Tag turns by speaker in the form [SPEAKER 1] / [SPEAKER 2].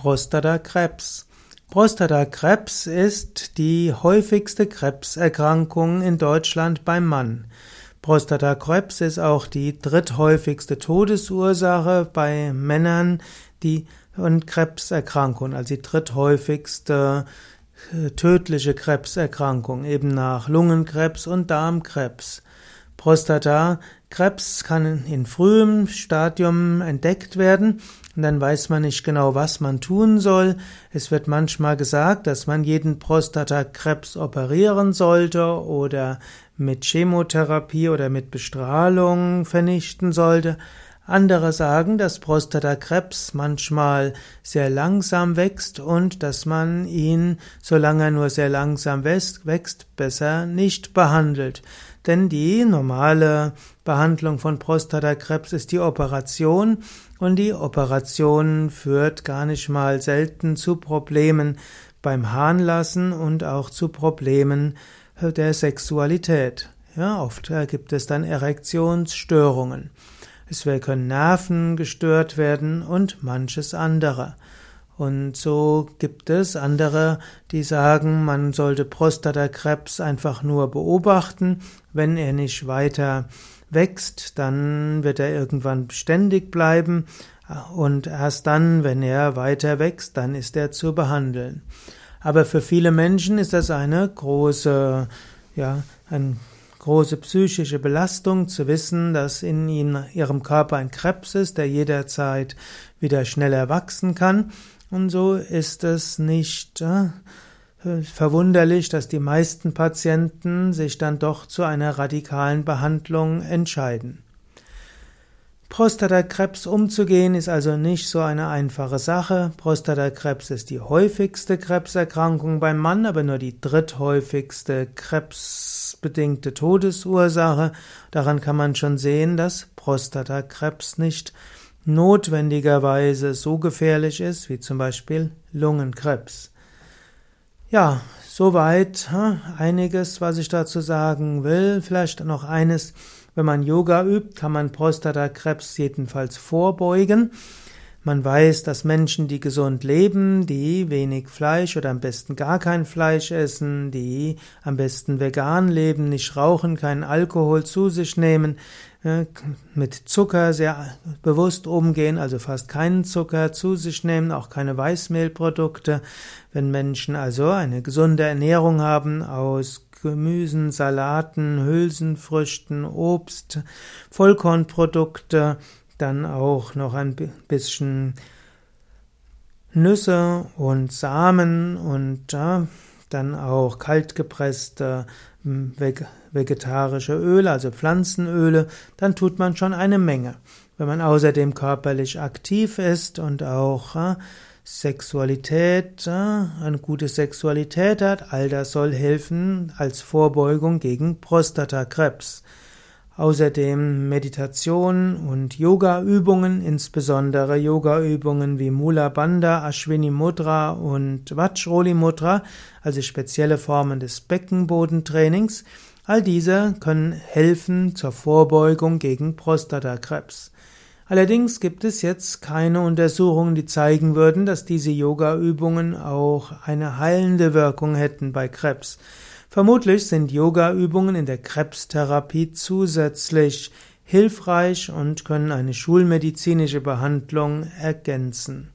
[SPEAKER 1] Prostatakrebs. Prostatakrebs ist die häufigste Krebserkrankung in Deutschland beim Mann. Prostatakrebs ist auch die dritthäufigste Todesursache bei Männern, die und Krebserkrankungen, also die dritthäufigste äh, tödliche Krebserkrankung, eben nach Lungenkrebs und Darmkrebs. Prostatakrebs kann in frühem Stadium entdeckt werden und dann weiß man nicht genau, was man tun soll. Es wird manchmal gesagt, dass man jeden Prostatakrebs operieren sollte oder mit Chemotherapie oder mit Bestrahlung vernichten sollte. Andere sagen, dass Prostatakrebs manchmal sehr langsam wächst und dass man ihn, solange er nur sehr langsam wächst, besser nicht behandelt. Denn die normale Behandlung von Prostatakrebs ist die Operation und die Operation führt gar nicht mal selten zu Problemen beim Harnlassen und auch zu Problemen der Sexualität. Ja, oft gibt es dann Erektionsstörungen. Es können Nerven gestört werden und manches andere. Und so gibt es andere, die sagen, man sollte Prostatakrebs einfach nur beobachten. Wenn er nicht weiter wächst, dann wird er irgendwann beständig bleiben. Und erst dann, wenn er weiter wächst, dann ist er zu behandeln. Aber für viele Menschen ist das eine große, ja, eine große psychische Belastung zu wissen, dass in ihrem Körper ein Krebs ist, der jederzeit wieder schneller wachsen kann. Und so ist es nicht äh, verwunderlich, dass die meisten Patienten sich dann doch zu einer radikalen Behandlung entscheiden. Prostatakrebs umzugehen ist also nicht so eine einfache Sache. Prostatakrebs ist die häufigste Krebserkrankung beim Mann, aber nur die dritthäufigste krebsbedingte Todesursache. Daran kann man schon sehen, dass Prostatakrebs nicht notwendigerweise so gefährlich ist wie zum Beispiel Lungenkrebs. Ja, soweit hm, einiges, was ich dazu sagen will. Vielleicht noch eines, wenn man Yoga übt, kann man Prostatakrebs jedenfalls vorbeugen. Man weiß, dass Menschen, die gesund leben, die wenig Fleisch oder am besten gar kein Fleisch essen, die am besten vegan leben, nicht rauchen, keinen Alkohol zu sich nehmen, mit Zucker sehr bewusst umgehen, also fast keinen Zucker zu sich nehmen, auch keine Weißmehlprodukte. Wenn Menschen also eine gesunde Ernährung haben aus Gemüsen, Salaten, Hülsenfrüchten, Obst, Vollkornprodukte, dann auch noch ein bisschen Nüsse und Samen und ja, dann auch kaltgepresste hm, vegetarische Öle, also Pflanzenöle, dann tut man schon eine Menge. Wenn man außerdem körperlich aktiv ist und auch äh, Sexualität, äh, eine gute Sexualität hat, all das soll helfen als Vorbeugung gegen Prostatakrebs. Außerdem Meditation und Yoga-Übungen, insbesondere Yoga-Übungen wie Mula Bandha, Ashwini Mudra und Vajroli Mudra, also spezielle Formen des Beckenbodentrainings. All diese können helfen zur Vorbeugung gegen Prostatakrebs. Allerdings gibt es jetzt keine Untersuchungen, die zeigen würden, dass diese Yoga-Übungen auch eine heilende Wirkung hätten bei Krebs. Vermutlich sind Yoga-Übungen in der Krebstherapie zusätzlich hilfreich und können eine schulmedizinische Behandlung ergänzen.